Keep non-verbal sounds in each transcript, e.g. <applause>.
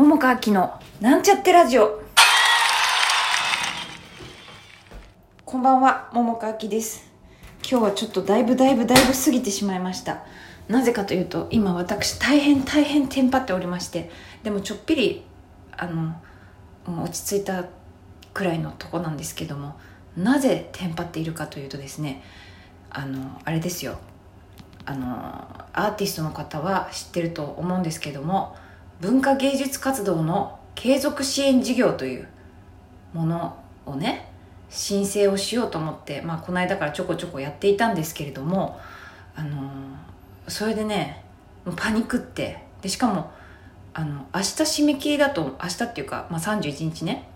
桃川きのなんちゃってラジオ。こんばんは桃川きです。今日はちょっとだいぶだいぶだいぶ過ぎてしまいました。なぜかというと今私大変大変テンパっておりましてでもちょっぴりあの落ち着いたくらいのとこなんですけどもなぜテンパっているかというとですねあのあれですよ。あのアーティストの方は知ってると思うんですけども文化芸術活動の継続支援事業というものをね申請をしようと思って、まあ、この間からちょこちょこやっていたんですけれどもあのそれでねパニックってでしかもあの明日締め切りだと明日っていうか、まあ、31日ね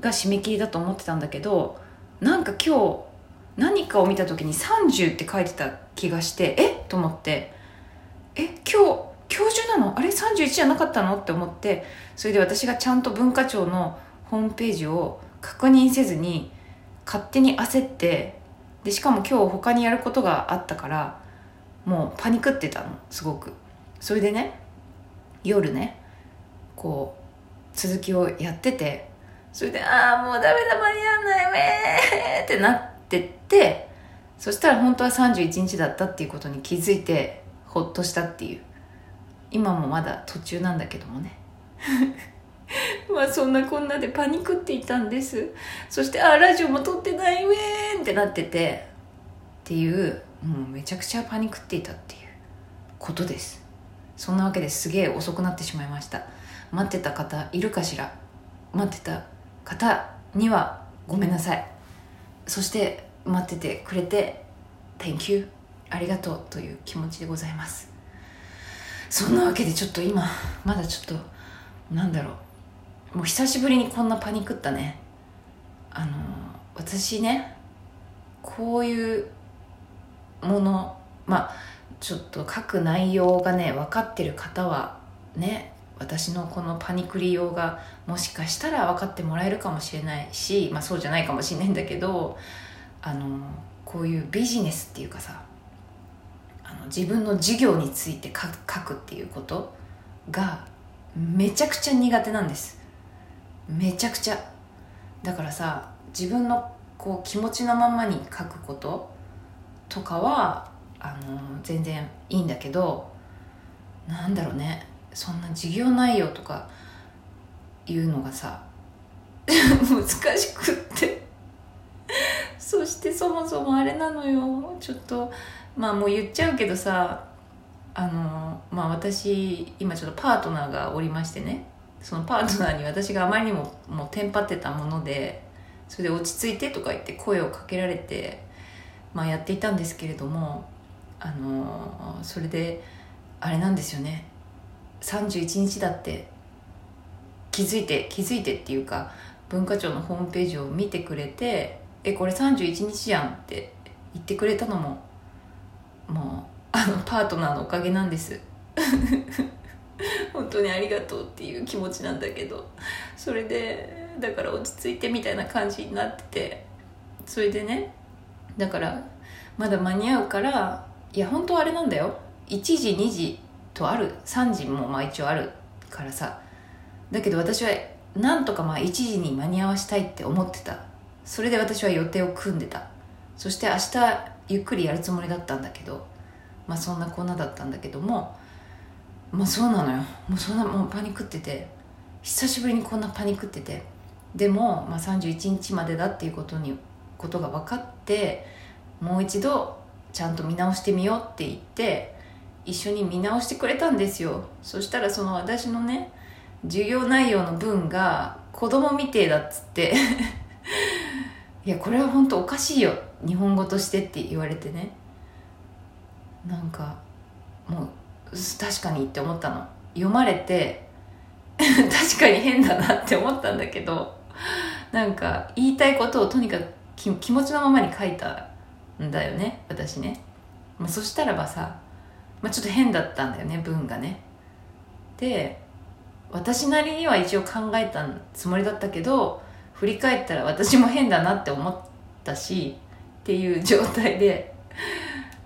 が締め切りだと思ってたんだけどなんか今日何かを見た時に30って書いてた気がしてえっ？と思ってえ今日今日中なの？あれ？31じゃなかったの？って思ってそれで私がちゃんと文化庁のホームページを確認せずに勝手に焦ってでしかも今日他にやることがあったからもうパニクってたのすごく。それでね夜ねこう続きをやっててそれで「ああもうダメだ間に合わないウェー!」ってなってってそしたら本当は31日だったっていうことに気づいてほっとしたっていう。今もまだ途中なんだけどもね。<laughs> まあそんなこんなでパニクっていたんです。そしてあラジオも撮ってないウェーンってなってて。っていうもうめちゃくちゃパニクっていたっていうことです。そんなわけですげえ遅くなってしまいました。待ってた方いるかしら？待ってた方にはごめんなさい。そして待っててくれて Thank you ありがとうという気持ちでございます。そんなわけでちょっと今まだちょっとなんだろう。もう久しぶりにこんなパニックったね。あの私ねこういうものまあちょっと書く内容がね分かってる方はね私のこのパニクリ用がもしかしたら分かってもらえるかもしれないし、まあ、そうじゃないかもしれないんだけどあのこういうビジネスっていうかさあの自分の事業について書くっていうことがめちゃくちゃ苦手なんです。めちゃくちゃ。だからさ自分のこう気持ちのままに書くこととかはあの全然いいんだけどなんだろうね。そんな事業内容とかいうのがさ <laughs> 難しくって。そしてそもそもあれなのよ。ちょっとまあもう言っちゃうけどさあのまあ私今ちょっとパートナーがおりましてね。そのパートナーに私があまりにももうテンパってたものでそれで落ち着いてとか言って声をかけられて、まあ、やっていたんですけれどもあのそれであれなんですよね。31日だって気づいて気づいてっていうか文化庁のホームページを見てくれて「えこれ31日じゃん」って言ってくれたのももうあのパートナーのおかげなんです。本当にありがとうっていう気持ちなんだけど。それでだから落ち着いてみたいな感じになってて。それでねだからまだ間に合うからいや本当あれなんだよ。1時2時とある。3時もまあ一応あるからさ。だけど私はなんとかまあ1時に間に合わしたいって思ってた。それで私は予定を組んでた。そして明日ゆっくりやるつもりだったんだけどまあそんなこんなだったんだけどもまあそうなのよ。もうそんなもうパニクってて久しぶりにこんなパニクっててでも、まあ、31日までだっていうことにことが分かってもう一度ちゃんと見直してみようって言って一緒に見直してくれたんですよ。そしたらその私のね授業内容の文が子供みてえだっつって。<laughs> いやこれは本当おかしいよ。日本語としてって言われてね。なんかもう確かにって思ったの。読まれて <laughs> 確かに変だなって思ったんだけどなんか言いたいことをとにかく気持ちのままに書いたんだよね私ね、まあ、そしたらばさ、まあ、ちょっと変だったんだよね文がね。で私なりには一応考えたつもりだったけど振り返ったら私も変だなって思ったしっていう状態で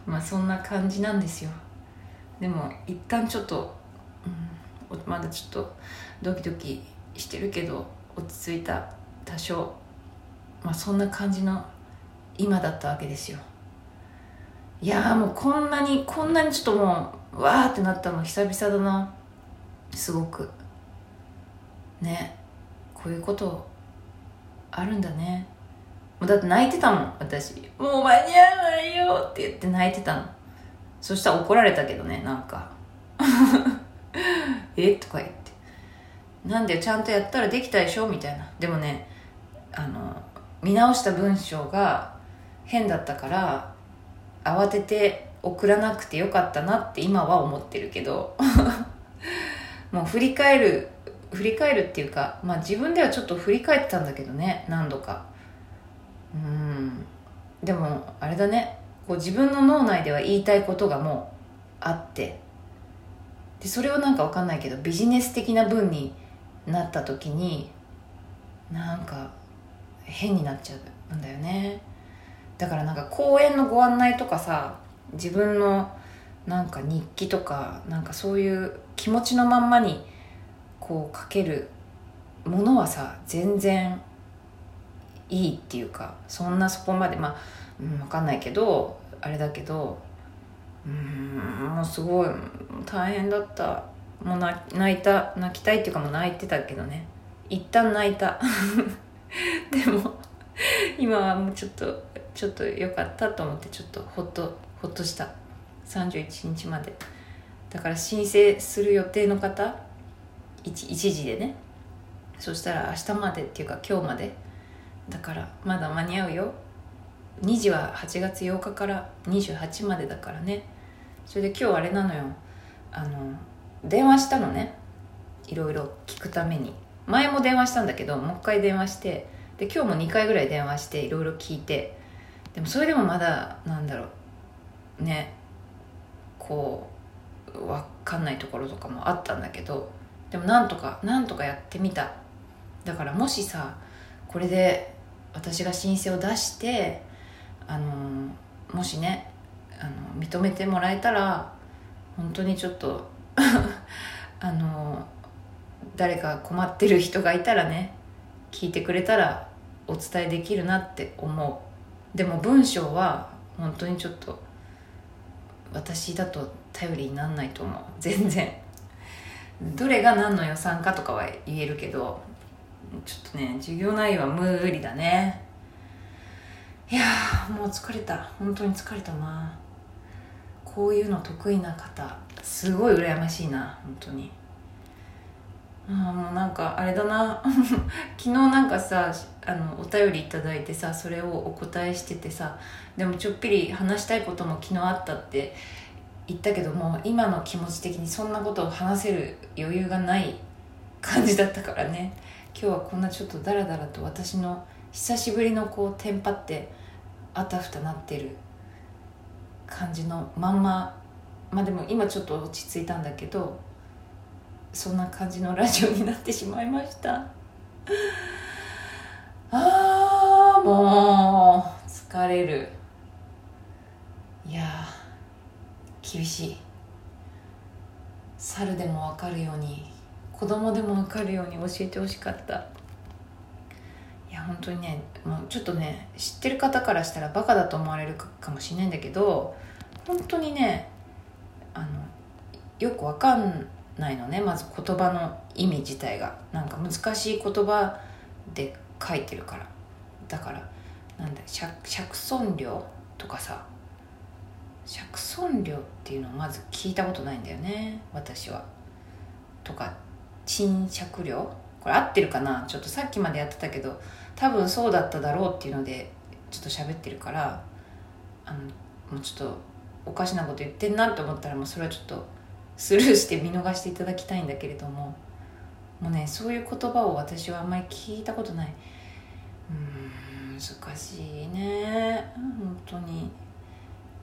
まあそんな感じなんですよ。でも一旦ちょっと、うん、まだちょっとドキドキしてるけど落ち着いた多少まあそんな感じの今だったわけですよ。いやもうこんなにこんなにちょっともうわーってなったの久々だな。すごく。ね。こういうことあるんだね。うだって泣いてたもん私。もう間に合わないよ。って言って泣いてたの。そしたら怒られたけどねなんか。<laughs> え？とか言って。なんでちゃんとやったらできたでしょ？みたいな。でもねあの見直した文章が変だったから慌てて送らなくてよかったなって今は思ってるけど。<laughs> もう振り返る振り返るっていうか、まあ、自分ではちょっと振り返ってたんだけどね何度か。うん。でもあれだね。こう自分の脳内では言いたいことがもうあって。でそれをなんか分かんないけどビジネス的な文になった時になんか変になっちゃうんだよね。だからなんか公演のご案内とかさ自分のなんか日記とかなんかそういう気持ちのまんまにこう書けるものはさ全然いいっていうかそんなそこまでまあ、うん、分かんないけどあれだけどうんもうすごい大変だった。もう泣いた泣きたいっていうかもう泣いてたけどね。一旦泣いた。<laughs> でも今はもうちょっとちょっと良かったと思ってちょっとほっとほっとした。31日まで。だから申請する予定の方 1, 1時でね。そしたら明日までっていうか今日までだからまだ間に合うよ。2時は8月8日から28までだからね。それで今日あれなのよ。あの電話したのね。いろいろ聞くために。前も電話したんだけどもう一回電話してで今日も2回ぐらい電話していろいろ聞いて。でもそれでもまだなんだろう。ね。こう分かんないところとかもあったんだけど。でもなんとかなんとかやってみた。だからもしさこれで私が申請を出してあのもしねあの認めてもらえたら本当にちょっと <laughs> あの誰か困ってる人がいたらね聞いてくれたらお伝えできるなって思う。でも文章は本当にちょっと私だと頼りになんないと思う。全然。どれが何の予算かとかは言えるけどちょっとね授業内容は無理だね。いやもう疲れた。本当に疲れたな。こういうの得意な方すごい羨ましいな。本当に。ああもうなんかあれだな。<laughs> 昨日なんかさあのお便りいいてさそれをお答えしててさでもちょっぴり話したいことも昨日あったって言ったけども今の気持ち的にそんなことを話せる余裕がない感じだったからね。今日はこんなちょっとダラダラと私の久しぶりのこうテンパってあたふたなってる感じのまんま。まあでも今ちょっと落ち着いたんだけどそんな感じのラジオになってしまいました。あーもう疲れる。いや厳しい。猿でも分かるように子供でも分かるように教えてほしかった。いや本当にねもうちょっとね知ってる方からしたらバカだと思われるかもしれないんだけど本当にねあのよく分かんないのねまず言葉の意味自体が。なんか難しい言葉で書いてるから。だからなんだ釈尊料とかさ釈尊料っていうのをまず聞いたことないんだよね私は。とか賃借料これ合ってるかな？ちょっとさっきまでやってたけど多分そうだっただろうっていうのでちょっと喋ってるからあのもうちょっとおかしなこと言ってんなって思ったらもうそれはちょっとスルーして見逃していただきたいんだけれどももうねそういう言葉を私はあんまり聞いたことない。うん難しいね。本当に。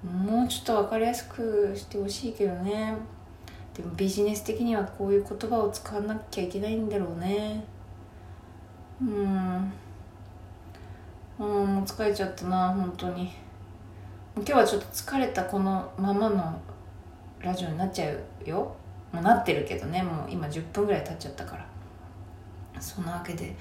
もうちょっと分かりやすくしてほしいけどね。でもビジネス的にはこういう言葉を使わなきゃいけないんだろうね。うん。うんもう疲れちゃったな本当に。今日はちょっと疲れたこのままのラジオになっちゃうよ。もうなってるけどねもう今10分ぐらい経っちゃったから。そんなわけで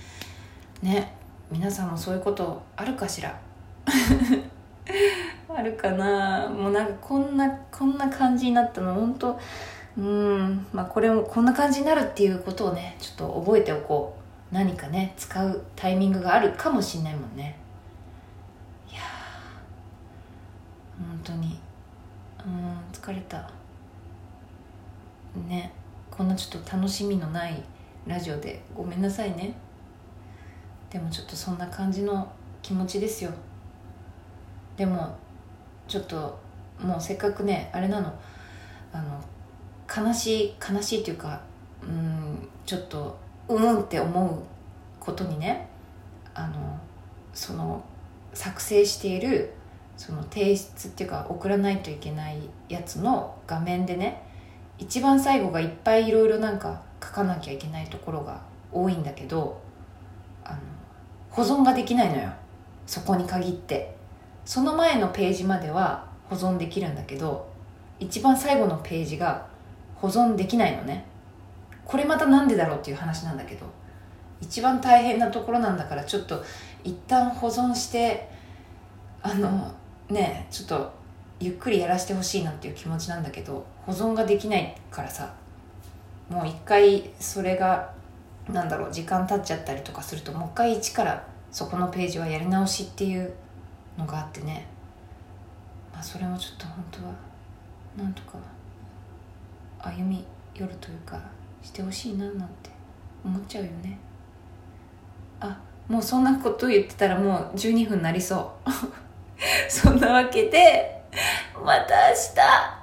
ね皆さんもそういうことあるかしら？<laughs> あるかな。もうなんかこんなこんな感じになったの本当うんまあこれもこんな感じになるっていうことをねちょっと覚えておこう。何かね使うタイミングがあるかもしんないもんね。いや本当に。うん疲れた。ねこんなちょっと楽しみのないラジオで。ごめんなさいね。でもちょっとそんな感じの気持ちですよ。でもちょっともうせっかくねあれなの。あの悲しい悲しいっていうかうんちょっとうんって思うことにねあのその作成しているその提出っていうか送らないといけないやつの画面でね一番最後がいっぱいいろいろなんか書かなきゃいけないところが多いんだけどあの保存ができないのよ。そこに限って。その前のページまでは保存できるんだけど一番最後のページが保存できないのね。これまたなんでだろうっていう話なんだけど。一番大変なところなんだからちょっと一旦保存してあのねちょっとゆっくりやらせてほしいなっていう気持ちなんだけど保存ができないからさ。もう一回それがなんだろう時間経っちゃったりとかするともう一回一からそこのページはやり直しっていうのがあってね。まあそれもちょっと本当はなんとか歩み寄るというかしてほしいななんて思っちゃうよね。あもうそんなこと言ってたらもう12分なりそう。<laughs> そんなわけでまた明日。